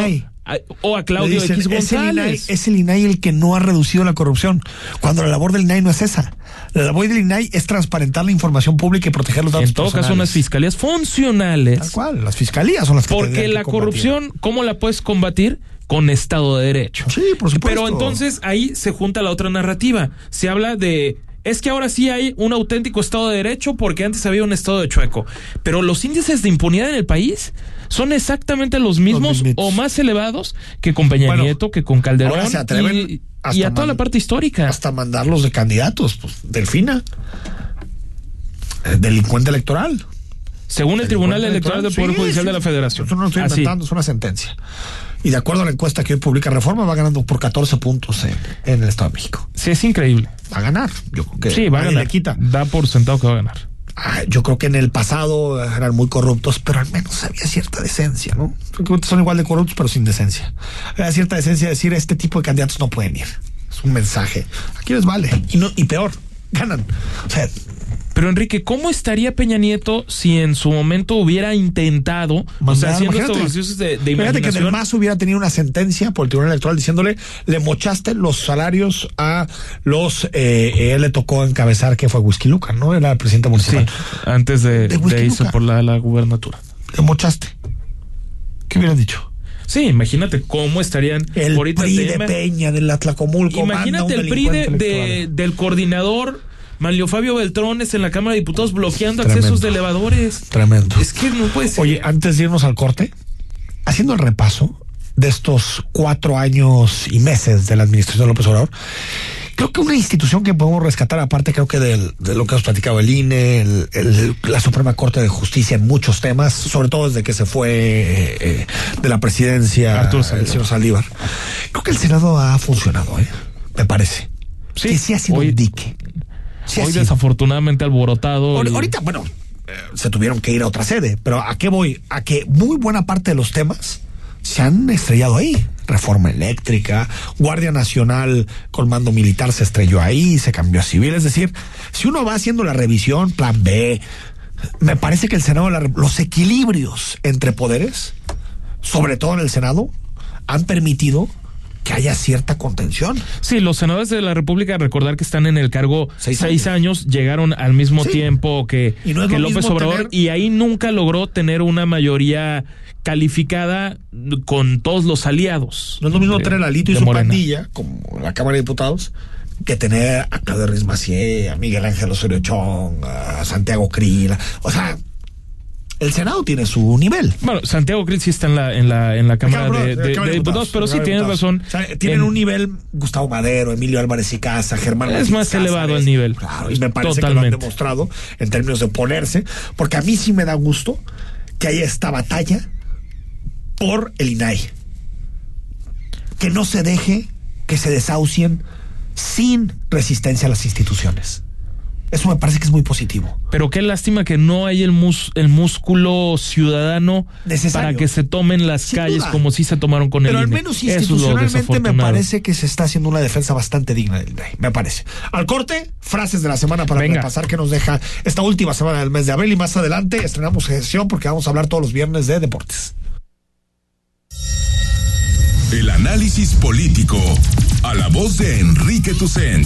o a Claudio dicen, X es el, INAI, González. es el INAI el que no ha reducido la corrupción, cuando la labor del INAI no es esa. La labor del INAI es transparentar la información pública y proteger los datos En todo caso, personales. unas fiscalías funcionales. Tal cual, las fiscalías son las que Porque que la corrupción, ¿cómo la puedes combatir? Con Estado de Derecho. Sí, por supuesto. Pero entonces ahí se junta la otra narrativa. Se habla de. Es que ahora sí hay un auténtico Estado de Derecho porque antes había un Estado de chueco. Pero los índices de impunidad en el país son exactamente los mismos o más elevados que con Peña Bueno, Nieto, que con Calderón ahora se atreven y, y hasta a toda la parte histórica. Hasta mandarlos de candidatos, pues, Delfina. Eh, delincuente electoral. Según el Tribunal Electoral del Poder Sí, Judicial sí, de la Federación. Eso no lo estoy Así. inventando, es una sentencia. Y de acuerdo a la encuesta que hoy publica Reforma, va ganando por 14 puntos en, en el Estado de México. Sí, es increíble. Va a ganar. Yo creo que Sí, va a ganar. le quita. Da por sentado que va a ganar. Ah, yo creo que en el pasado eran muy corruptos, pero al menos había cierta decencia, ¿no? Son igual de corruptos, pero sin decencia. Había cierta decencia de decir, este tipo de candidatos no pueden ir. Es un mensaje. Aquí les vale. Y, no, y peor, ganan. O sea, Pero Enrique, ¿cómo estaría Peña Nieto si en su momento hubiera intentado, o sea, Mandar, haciendo estos imagínate. de, de que? Del Mazo hubiera tenido una sentencia por el Tribunal Electoral diciéndole le mochaste los salarios a los eh, él le tocó encabezar que fue Whisky Luca, ¿no? Era el presidente Sí, municipal. antes de, De de irse por la, la gubernatura. Le mochaste. ¿Qué hubieran dicho? Sí, imagínate cómo estarían El ahorita PRI el de. Peña, del Atlacomulco. Imagínate el PRI de, del coordinador Manlio Fabio Beltrones en la Cámara de Diputados bloqueando Tremendo. accesos de elevadores. Tremendo. Es que no puede ser. Oye, antes de irnos al corte, haciendo el repaso de estos cuatro años y meses de la administración de López Obrador, creo que una institución que podemos rescatar, aparte creo que del, de lo que has platicado el INE, el, el, la Suprema Corte de Justicia en muchos temas, sobre todo desde que se fue eh, eh de la presidencia Arturo el señor Saldívar. Creo que el Senado ha funcionado, ¿eh? me parece. Sí, que sí ha sido hoy- un dique. Sí Hoy desafortunadamente alborotado. Ahorita, bueno, eh, se tuvieron que ir a otra sede, pero ¿a qué voy? A que muy buena parte de los temas se han estrellado ahí. Reforma eléctrica, Guardia Nacional con mando militar se estrelló ahí, se cambió a civil. Es decir, si uno va haciendo la revisión, plan B, me parece que el Senado, los equilibrios entre poderes, sobre todo en el Senado, han permitido que haya cierta contención. Sí, los senadores de la República, recordar que están en el cargo Seis seis, años. llegaron al mismo Sí. tiempo que, no López Obrador tener- y ahí nunca logró tener una mayoría calificada con todos los aliados. No es lo mismo de- tener a Lito y su Morena. pandilla, como la Cámara de Diputados, que tener a Claudio Ruiz Macié, a Miguel Ángel Osorio Chong, a Santiago Crila. O sea, el Senado tiene su nivel. Bueno, Santiago Cris sí está en la, en la, en la Cámara Cámara de, de- Cámara de Diputados, pero sí tienes razón. O sea, tienen En- un nivel Gustavo Madero, Emilio Álvarez y Casa, Germán Es más elevado el nivel. Claro, y me parece que lo han demostrado en términos de ponerse, porque a mí sí me da gusto que haya esta batalla por el INAI. Que no se deje que se desahucien sin resistencia a las instituciones. Eso me parece que es muy positivo. Pero qué lástima que no hay el, mus- el músculo ciudadano Necesario. para que se tomen las Sin calles duda. como si se tomaron con Pero el al INE. menos institucionalmente me parece que se está haciendo una defensa bastante digna del INAI, me parece. Al corte, frases de la semana para Venga. repasar que nos deja esta última semana del mes de abril y más adelante estrenamos sesión porque vamos a hablar todos los viernes de deportes. El análisis político. A la voz de Enrique Tucent.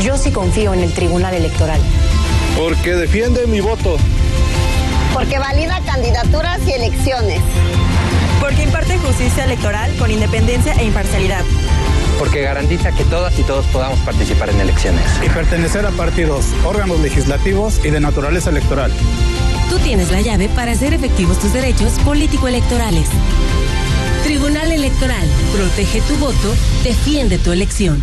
Yo sí confío en el Tribunal Electoral. Porque defiende mi voto. Porque valida candidaturas y elecciones. Porque imparte justicia electoral con independencia e imparcialidad. Porque garantiza que todas y todos podamos participar en elecciones. Y pertenecer a partidos, órganos legislativos y de naturaleza electoral. Tú tienes la llave para hacer efectivos tus derechos político-electorales. Tribunal Electoral. Protege tu voto. Defiende tu elección.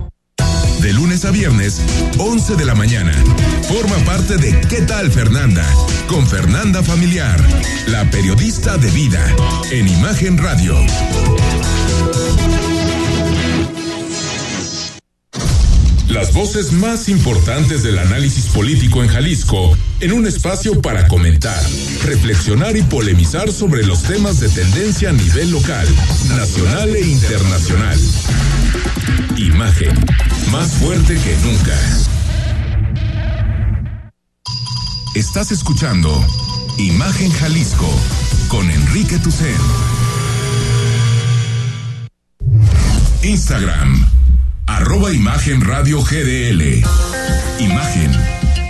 De lunes a viernes, 11 de la mañana. Forma parte de ¿Qué tal Fernanda? Con Fernanda Familiar, la periodista de vida, en Imagen Radio. Las voces más importantes del análisis político en Jalisco, en un espacio para comentar, reflexionar y polemizar sobre los temas de tendencia a nivel local, nacional e internacional. Imagen, más fuerte que nunca. Estás escuchando Imagen Jalisco con Enrique Tucen. Instagram, arroba Imagen Radio GDL. Imagen,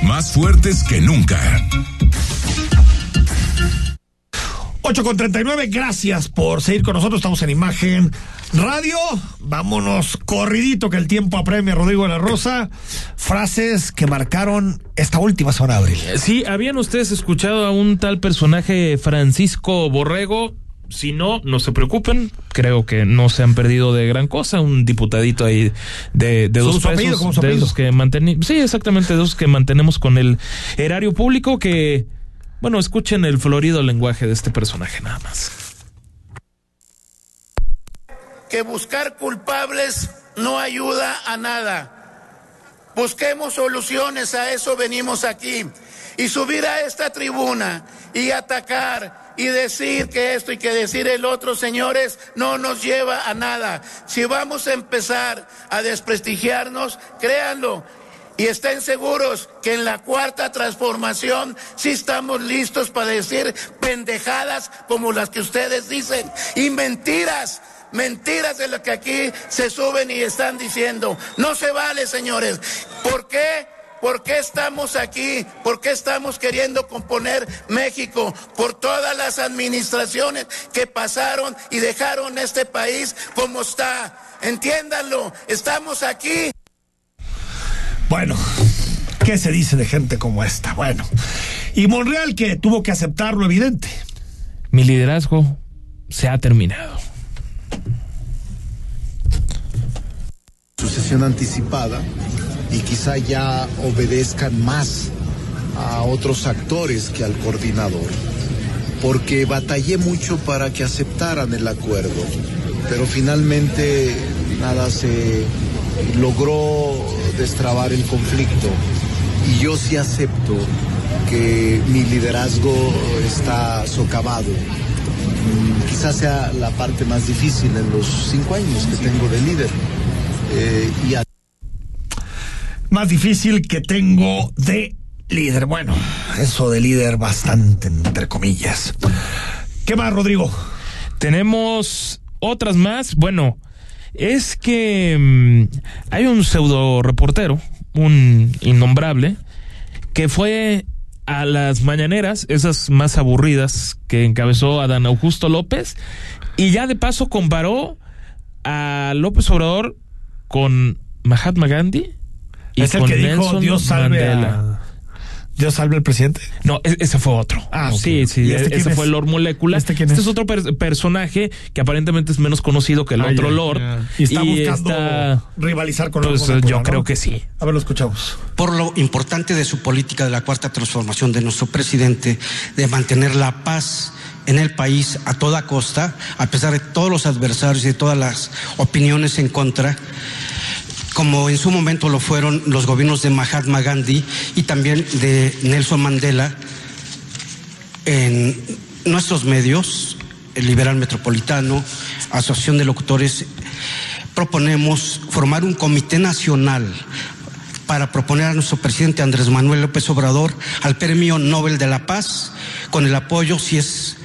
más fuertes que nunca. 8 con 39, gracias por seguir con nosotros. Estamos en Imagen Radio. Vámonos corridito que el tiempo apremia, Rodrigo de la Rosa. Frases que marcaron esta última semana de abril. Sí, ¿habían ustedes escuchado a un tal personaje Francisco Borrego? Si no, no se preocupen. Creo que no se han perdido de gran cosa. Un diputadito ahí de, de dos pesos. De esos que mantenemos. Sí, exactamente, de esos que mantenemos con el erario público que. Bueno, escuchen el florido lenguaje de este personaje nada más. que buscar culpables no ayuda a nada. Busquemos soluciones, a eso venimos aquí. Y subir a esta tribuna y atacar y decir que esto y que decir el otro, señores, no nos lleva a nada. Si vamos a empezar a desprestigiarnos, créanlo, y estén seguros que en la cuarta transformación sí estamos listos para decir pendejadas como las que ustedes dicen y mentiras. Mentiras de lo que aquí se suben y están diciendo. No se vale, señores. ¿Por qué? ¿Por qué estamos aquí? ¿Por qué estamos queriendo componer México? Por todas las administraciones que pasaron y dejaron este país como está. Entiéndanlo, estamos aquí. Bueno, ¿qué se dice de gente como esta? Bueno, y Monreal que tuvo que aceptar lo evidente. Mi liderazgo se ha terminado. sucesión anticipada y quizá ya obedezcan más a otros actores que al coordinador, porque batallé mucho para que aceptaran el acuerdo, pero finalmente nada se logró destrabar el conflicto y yo sí acepto que mi liderazgo está socavado. Mm, Quizás sea la parte más difícil en los cinco años que tengo de líder. Eh, y a- Más difícil que tengo de líder. Bueno, eso de líder bastante entre comillas. ¿Qué más, Rodrigo? Tenemos otras más. Bueno, es que mm, hay un pseudo reportero, un innombrable, que fue a las mañaneras, esas más aburridas que encabezó Adán Augusto López, y ya de paso comparó a López Obrador con Mahatma Gandhi y Es el con que dijo Nelson Dios salve Mandela. a... Dios salve al presidente. No, e- ese fue otro. Ah, sí, sí, ¿Y este ese es? fue Lord Molecula. ¿Este quién es? es? otro per- personaje que aparentemente es menos conocido que el Ah, otro ya, Lord. Y está buscando está- rivalizar con Pues, Lord Molecula, yo ¿no? creo que sí. A ver, lo escuchamos. por lo importante de su política de la cuarta transformación de nuestro presidente, de mantener la paz en el país a toda costa, a pesar de todos los adversarios y de todas las opiniones en contra, como en su momento lo fueron los gobiernos de Mahatma Gandhi y también de Nelson Mandela, en nuestros medios, el Liberal Metropolitano, Asociación de Locutores, proponemos formar un comité nacional para proponer a nuestro presidente Andrés Manuel López Obrador al Premio Nobel de la Paz, con el apoyo, si es,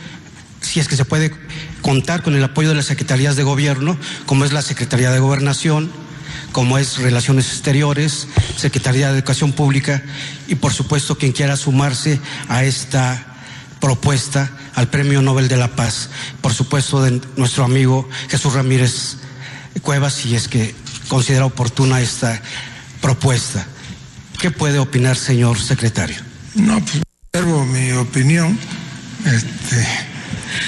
si es que se puede contar con el apoyo de las secretarías de gobierno, como es la Secretaría de Gobernación, como es Relaciones Exteriores, Secretaría de Educación Pública y por supuesto quien quiera sumarse a esta propuesta al Premio Nobel de la Paz, por supuesto de nuestro amigo Jesús Ramírez Cuevas, si es que considera oportuna esta propuesta. ¿Qué puede opinar, señor secretario? No, pues observo mi opinión. Este,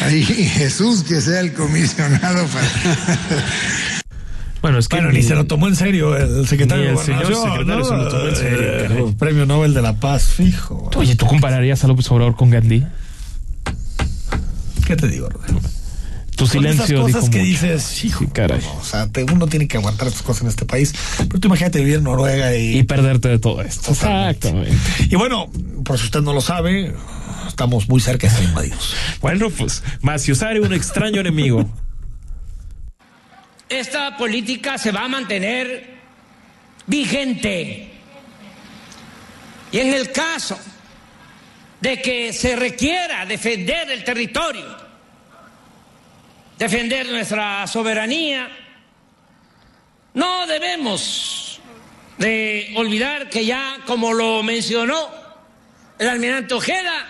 ahí Jesús que sea el comisionado para. Bueno, es que Bueno, ni se lo tomó en serio el secretario Ni de el señor secretario ¿no? se lo tomó en serio, Eh. Premio Nobel de la Paz, fijo. Oye, ¿tú compararías a López Obrador con Gandhi? ¿Qué te digo, Rodrigo? Tu Son esas silencio cosas que mucho. dices, hijo, Sí, caray. no, o sea, te- uno tiene que aguantar estas cosas en este país. Pero tú imagínate vivir en Noruega y... Y perderte de todo esto. Exactamente. Y bueno, por si usted no lo sabe, estamos muy cerca de ser invadidos. Bueno, pues, Maciosare, un extraño enemigo. Esta política se va a mantener vigente. Y en el caso de que se requiera defender el territorio, defender nuestra soberanía, no debemos de olvidar que ya, como lo mencionó el almirante Ojeda,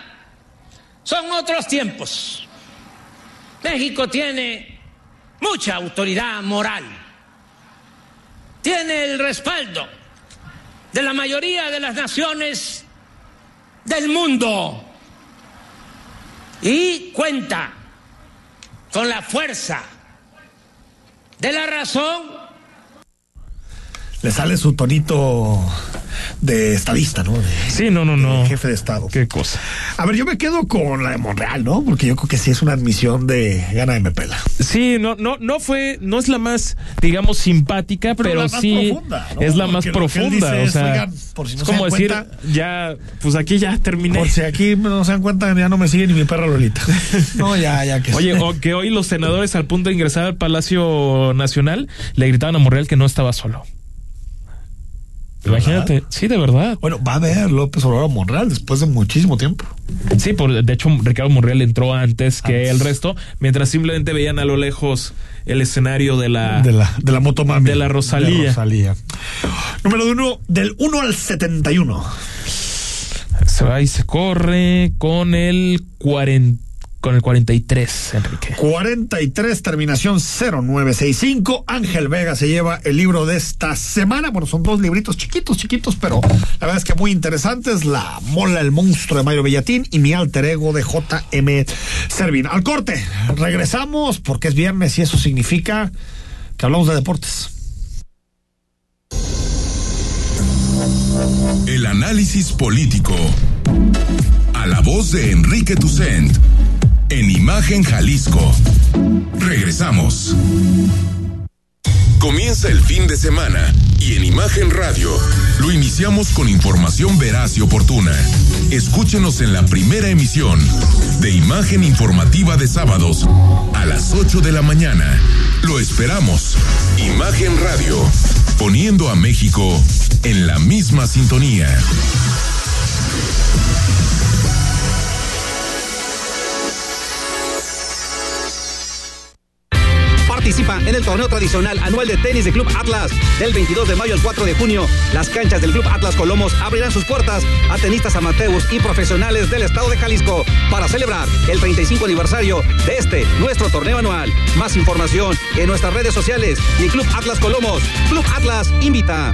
son otros tiempos. México tiene mucha autoridad moral, tiene el respaldo de la mayoría de las naciones del mundo y cuenta con la fuerza de la razón. Le sale su tonito de estadista, ¿no? De, sí, no, no, no. jefe de Estado. Qué cosa. A ver, yo me quedo con la de Monreal, ¿no? Porque yo creo que sí es una admisión de gana de Mepela. Sí, no, no, no fue, no es la más, digamos, simpática, pero, la más sí profunda, ¿no? es la más Porque profunda. o es, sea, oigan, por si no es se como dan decir, cuenta- ya, pues aquí ya terminé. Por si aquí no se dan cuenta, ya no me sigue ni mi perra Lolita. No, ya, ya que Oye, o que hoy los senadores al punto de ingresar al Palacio Nacional le gritaban a Monreal que no estaba solo. Imagínate, sí, de verdad. Bueno, va a ver López Obrador a Monreal después de muchísimo tiempo. Sí, por, de hecho, Ricardo Monreal entró antes que el resto, mientras simplemente veían a lo lejos el escenario de la, De la, de la motomami. de la Rosalía. De Rosalía. Número uno, del 1 al 71. Se va y se corre con el 40, con el 43, Enrique. 43, terminación 0965. Ángel Vega se lleva el libro de esta semana. Bueno, son dos libritos chiquitos, chiquitos, pero la verdad es que muy interesantes. La Mola, el monstruo de Mario Bellatín y mi alter ego de JM Servin. Al corte, regresamos porque es viernes y eso significa que hablamos de deportes. El análisis político. A la voz de Enrique Tucent. En Imagen Jalisco. Regresamos. Comienza el fin de semana y en Imagen Radio lo iniciamos con información veraz y oportuna. Escúchenos en la primera emisión de Imagen Informativa de sábados a las 8 de la mañana. Lo esperamos. Imagen Radio, poniendo a México en la misma sintonía. Participa en el torneo tradicional anual de tenis de Club Atlas. Del 22 de mayo al 4 de junio, las canchas del Club Atlas Colomos abrirán sus puertas a tenistas amateurs y profesionales del estado de Jalisco para celebrar el 35 aniversario de este, nuestro torneo anual. Más información en nuestras redes sociales y Club Atlas Colomos. Club Atlas invita.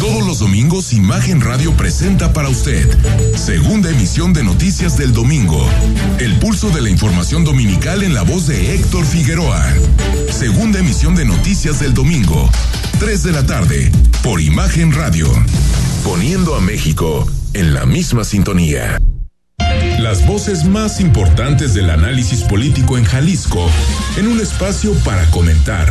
Todos los domingos Imagen Radio presenta para usted segunda emisión de Noticias del Domingo. El pulso de la información dominical en la voz de Héctor Figueroa. Segunda emisión de Noticias del Domingo. 3 de la tarde por Imagen Radio. Poniendo a México en la misma sintonía. Las voces más importantes del análisis político en Jalisco en un espacio para comentar,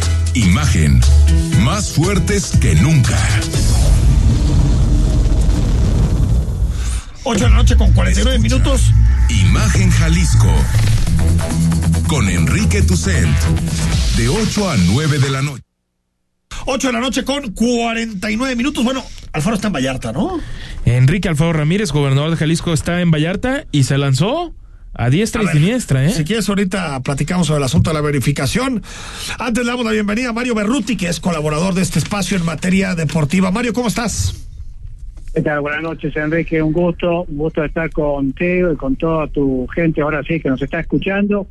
Imagen, más fuertes que nunca. 8 de la noche con 49 minutos. Imagen Jalisco. Con Enrique Tucent. De 8 a 9 de la noche. 8 de la noche con 49 minutos. Bueno, Alfaro está en Vallarta, ¿no? Enrique Alfaro Ramírez, gobernador de Jalisco, está en Vallarta y se lanzó a diestra y siniestra, ¿eh? Si quieres, ahorita platicamos sobre el asunto de la verificación. Antes le damos la bienvenida a Mario Berruti, que es colaborador de este espacio en materia deportiva. Mario, ¿cómo estás? ¿Qué tal? Buenas noches, Enrique. Un gusto, un gusto estar contigo y con toda tu gente ahora sí que nos está escuchando.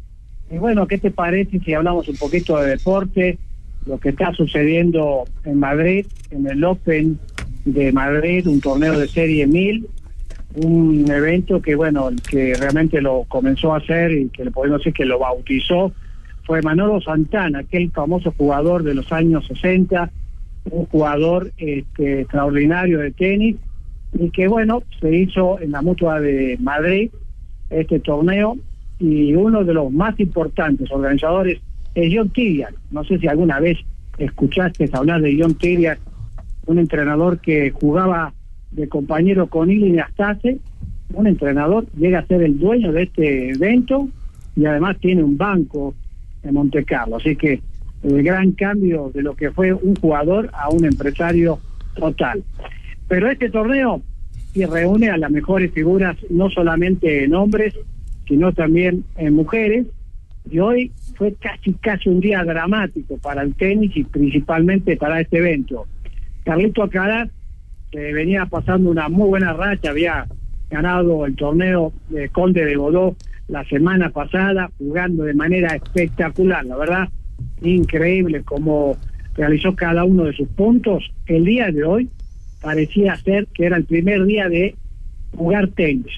Y bueno, ¿qué te parece si hablamos un poquito de deporte? Lo que está sucediendo en Madrid, en el Open de Madrid, un torneo de Serie 1000, un evento que, bueno, el que realmente lo comenzó a hacer y que le podemos decir que lo bautizó fue Manolo Santana, aquel famoso jugador de los años 60, un jugador este, extraordinario de tenis y que, bueno, se hizo en la mutua de Madrid este torneo y uno de los más importantes organizadores es John Tiriac. No sé si alguna vez escuchaste hablar de John Tiriac, un entrenador que jugaba de compañero con Ili Astase, un entrenador, llega a ser el dueño de este evento y además tiene un banco en Monte Carlo. Así que el gran cambio de lo que fue un jugador a un empresario total. Pero este torneo que reúne a las mejores figuras, no solamente en hombres, sino también en mujeres. Y hoy fue casi, casi un día dramático para el tenis y principalmente para este evento. Carlito Alcaraz que venía pasando una muy buena racha, había ganado el torneo de Conde de Godó la semana pasada, jugando de manera espectacular, la verdad, increíble como realizó cada uno de sus puntos. El día de hoy parecía ser que era el primer día de jugar tenis.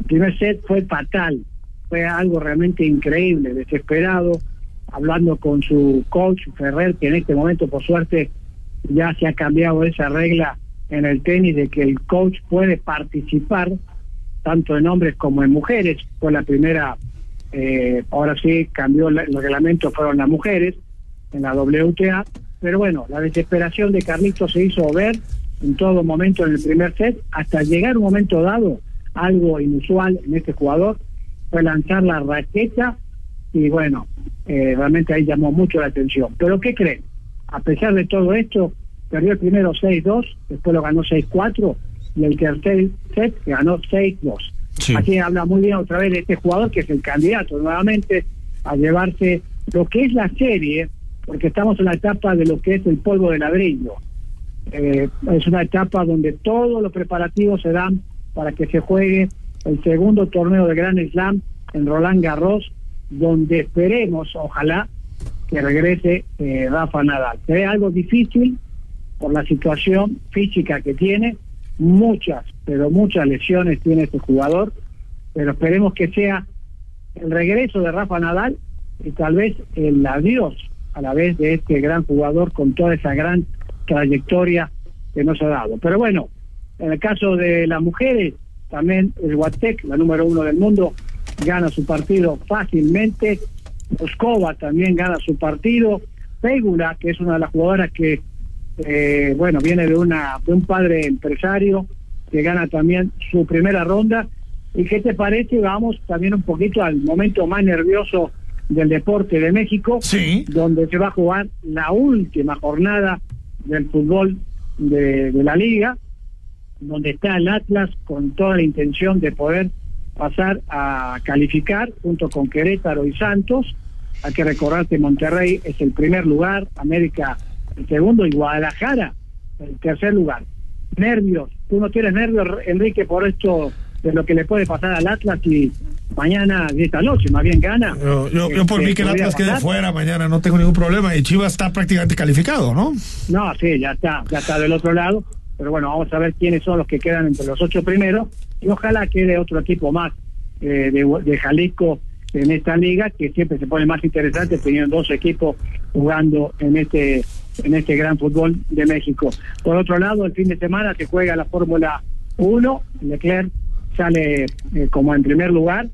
El primer set fue fatal, fue algo realmente increíble, desesperado, hablando con su coach Ferrer, que en este momento, por suerte, ya se ha cambiado esa regla en el tenis de que el coach puede participar tanto en hombres como en mujeres. Fue la primera, eh, ahora sí cambió el reglamento, fueron las mujeres en la WTA. Pero bueno, la desesperación de Carlitos se hizo ver en todo momento en el primer set, hasta llegar un momento dado, algo inusual en este jugador, fue lanzar la raqueta y bueno, eh, realmente ahí llamó mucho la atención. Pero ¿qué creen? A pesar de todo esto, perdió el primero 6-2, después lo ganó 6-4 y el tercer set ganó 6-2. Aquí habla muy bien otra vez de este jugador que es el candidato nuevamente a llevarse lo que es la serie, porque estamos en la etapa de lo que es el polvo de ladrillo. Eh, es una etapa donde todos los preparativos se dan para que se juegue el segundo torneo de Grand Slam en Roland Garros, donde esperemos, ojalá, que regrese eh, Rafa Nadal. ve algo difícil, por la situación física que tiene, muchas, pero muchas lesiones tiene este jugador, pero esperemos que sea el regreso de Rafa Nadal y tal vez el adiós a la vez de este gran jugador con toda esa gran trayectoria que nos ha dado. Pero bueno, en el caso de las mujeres, también el Guatec, la número uno del mundo, gana su partido fácilmente. Moscova también gana su partido. Pégula, que es una de las jugadoras que eh, bueno, viene de, una, de un padre empresario que gana también su primera ronda. ¿Y qué te parece? Vamos también un poquito al momento más nervioso del deporte de México, donde se va a jugar la última jornada del fútbol de, de la liga, donde está el Atlas con toda la intención de poder pasar a calificar junto con Querétaro y Santos. Hay que recordar que Monterrey es el primer lugar, América el segundo y Guadalajara el tercer lugar. Nervios, tú no tienes nervios, Enrique, por esto de lo que le puede pasar al Atlas y mañana esta noche más bien gana. Yo, por mí que el Atlas quede fuera mañana, no tengo ningún problema y Chivas está prácticamente calificado, ¿no? No, sí, ya está, ya está del otro lado, pero bueno, vamos a ver quiénes son los que quedan entre los ocho primeros y ojalá quede otro equipo más eh, de, de Jalisco en esta liga que siempre se pone más interesante teniendo dos equipos jugando en este en este gran fútbol de México. Por otro lado, el fin de semana se juega la Fórmula 1, Leclerc sale eh, como en primer lugar,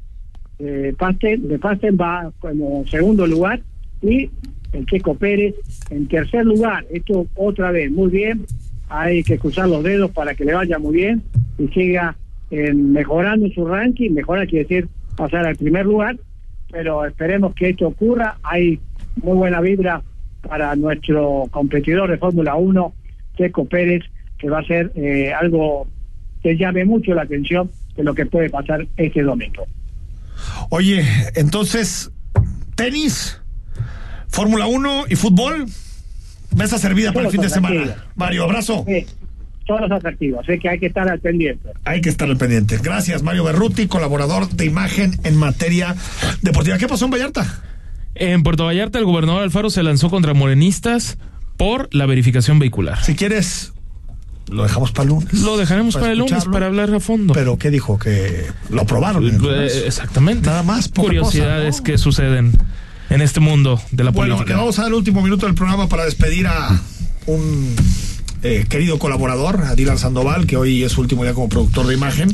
eh, Pasten, de Pasten va como segundo lugar y el Checo Pérez en tercer lugar. Esto otra vez, muy bien, hay que cruzar los dedos para que le vaya muy bien y siga eh, mejorando su ranking, mejora quiere decir pasar al primer lugar, pero esperemos que esto ocurra, hay muy buena vibra para nuestro competidor de Fórmula 1, Checo Pérez, que va a ser eh, algo que llame mucho la atención de lo que puede pasar este domingo. Oye, entonces, tenis, Fórmula 1 y fútbol, mesa servida para el fin de semana. Mario, abrazo. Sí, todos los atractivos, así que hay que estar al pendiente. Hay que estar al pendiente. Gracias, Mario Berruti, colaborador de imagen en materia deportiva. ¿Qué pasó en Vallarta? En Puerto Vallarta, el gobernador Alfaro se lanzó contra morenistas por la verificación vehicular. Si quieres, lo dejamos para el lunes. Lo dejaremos para, el lunes para hablar a fondo. Pero ¿qué dijo? Que lo aprobaron. Eh, exactamente. Nada más. Curiosidades cosa, ¿no? que suceden en este mundo de la Bueno, política. le vamos a dar el último minuto del programa para despedir a un eh, querido colaborador, a Dylan Sandoval, que hoy es su último día como productor de imagen.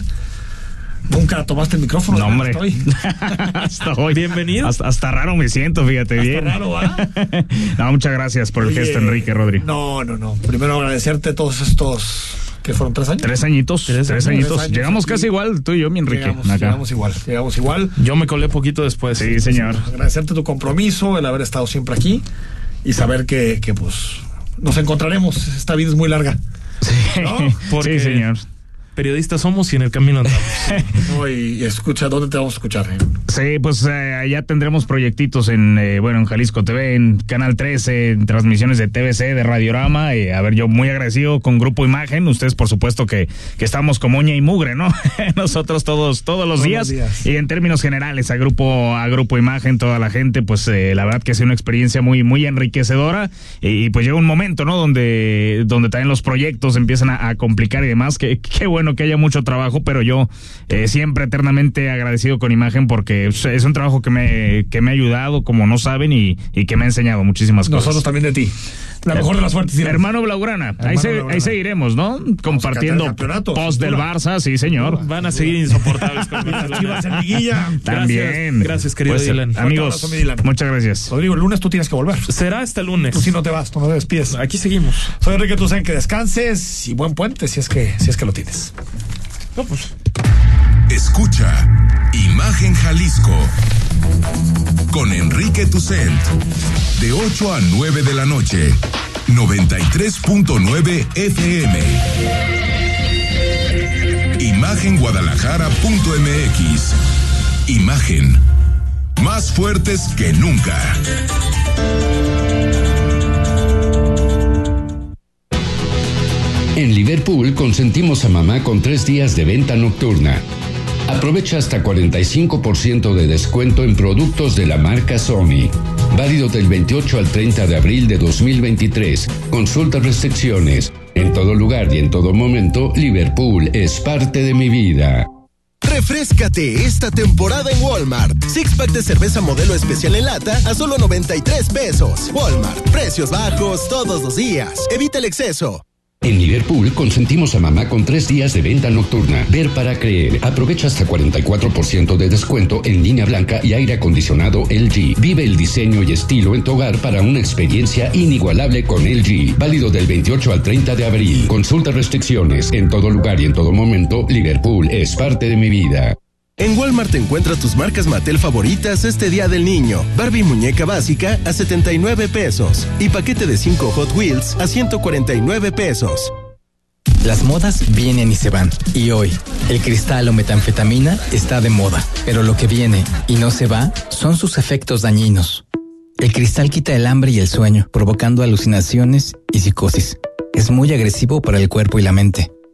Nunca tomaste el micrófono. No, hombre. Hasta hoy. hasta hoy. Bienvenido. Hasta, hasta raro me siento, fíjate bien. raro, no, muchas gracias por el Oye, gesto, Enrique Rodri. No, no, no. Primero agradecerte todos estos que fueron tres años. Tres añitos, tres, añitos. tres años Llegamos casi igual, tú y yo, mi Enrique. Llegamos, acá. llegamos igual, llegamos igual. Yo me colé poquito después. Sí, señor. Agradecerte tu compromiso, el haber estado siempre aquí y saber que, que pues nos encontraremos. Esta vida es muy larga. ¿no? Porque Sí, señor. Periodistas somos y en el camino andamos. No, y, escucha, ¿dónde te vamos a escuchar? eh? Sí, pues eh, allá tendremos proyectitos en, eh, bueno, en Jalisco TV, en Canal 13, en transmisiones de TVC, de Radiorama. a ver, yo muy agradecido con Grupo Imagen. Ustedes, por supuesto, que, que estamos como uña y mugre, ¿no? Nosotros todos, todos los Todos días. Y en términos generales, a Grupo, a Grupo Imagen, toda la gente, pues eh, la verdad que ha sido una experiencia muy, muy enriquecedora. Y, y, pues llega un momento, ¿no? Donde, donde también los proyectos empiezan a, a complicar y demás. Que, qué bueno que haya mucho trabajo, pero yo eh, siempre eternamente agradecido con Imagen porque es un trabajo que me, que me ha ayudado, como no saben, y, y que me ha enseñado muchísimas cosas. Nosotros también de ti. La mejor de las suertes. Hermano Blaugrana, ahí, Hermano se- Blaugrana. ahí seguiremos, ¿no? Compartiendo post del. Barça, sí, señor. Van a seguir insoportables con Las Chivas en liguilla. También. Gracias, querido Pues, Dylan. Amigos, abrazo, mi Dylan. muchas gracias. Rodrigo, el lunes tú tienes que volver. Será hasta el lunes. Tú si no te vas, tú no te despides. Aquí seguimos. Soy Enrique Tucen, que descanses y buen puente si es que, si es que lo tienes. No, pues. Escucha Imagen Jalisco con Enrique Tucent. De 8 a 9 de la noche. 93.9 FM Imagenguadalajara.mx Imagen. Más fuertes que nunca. En Liverpool consentimos a mamá con tres días de venta nocturna. Aprovecha hasta 45% de descuento en productos de la marca Sony. Válido del 28 al 30 de abril de 2023. Consulta restricciones. En todo lugar y en todo momento, Liverpool es parte de mi vida. Refrescate esta temporada en Walmart. Six pack de cerveza modelo especial en lata a solo 93 pesos. Walmart, precios bajos todos los días. Evita el exceso. En Liverpool consentimos a mamá con tres días de venta nocturna. Ver para creer. Aprovecha hasta 44% de descuento en línea blanca y aire acondicionado LG. Vive el diseño y estilo en tu hogar para una experiencia inigualable con LG. Válido del 28 al 30 de abril. Consulta restricciones. En todo lugar y en todo momento, Liverpool es parte de mi vida. En Walmart encuentra tus marcas Mattel favoritas este Día del Niño. Barbie muñeca básica a 79 pesos y paquete de 5 Hot Wheels a 149 pesos. Las modas vienen y se van. Y hoy, el cristal o metanfetamina está de moda. Pero lo que viene y no se va son sus efectos dañinos. El cristal quita el hambre y el sueño, provocando alucinaciones y psicosis. Es muy agresivo para el cuerpo y la mente.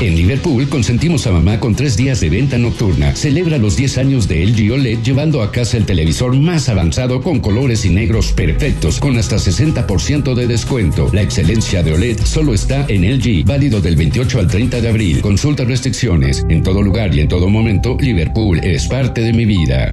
En Liverpool consentimos a mamá con tres días de venta nocturna. Celebra los 10 años de LG OLED llevando a casa el televisor más avanzado con colores y negros perfectos con hasta 60% de descuento. La excelencia de OLED solo está en LG, válido del 28 al 30 de abril. Consulta restricciones. En todo lugar y en todo momento, Liverpool es parte de mi vida.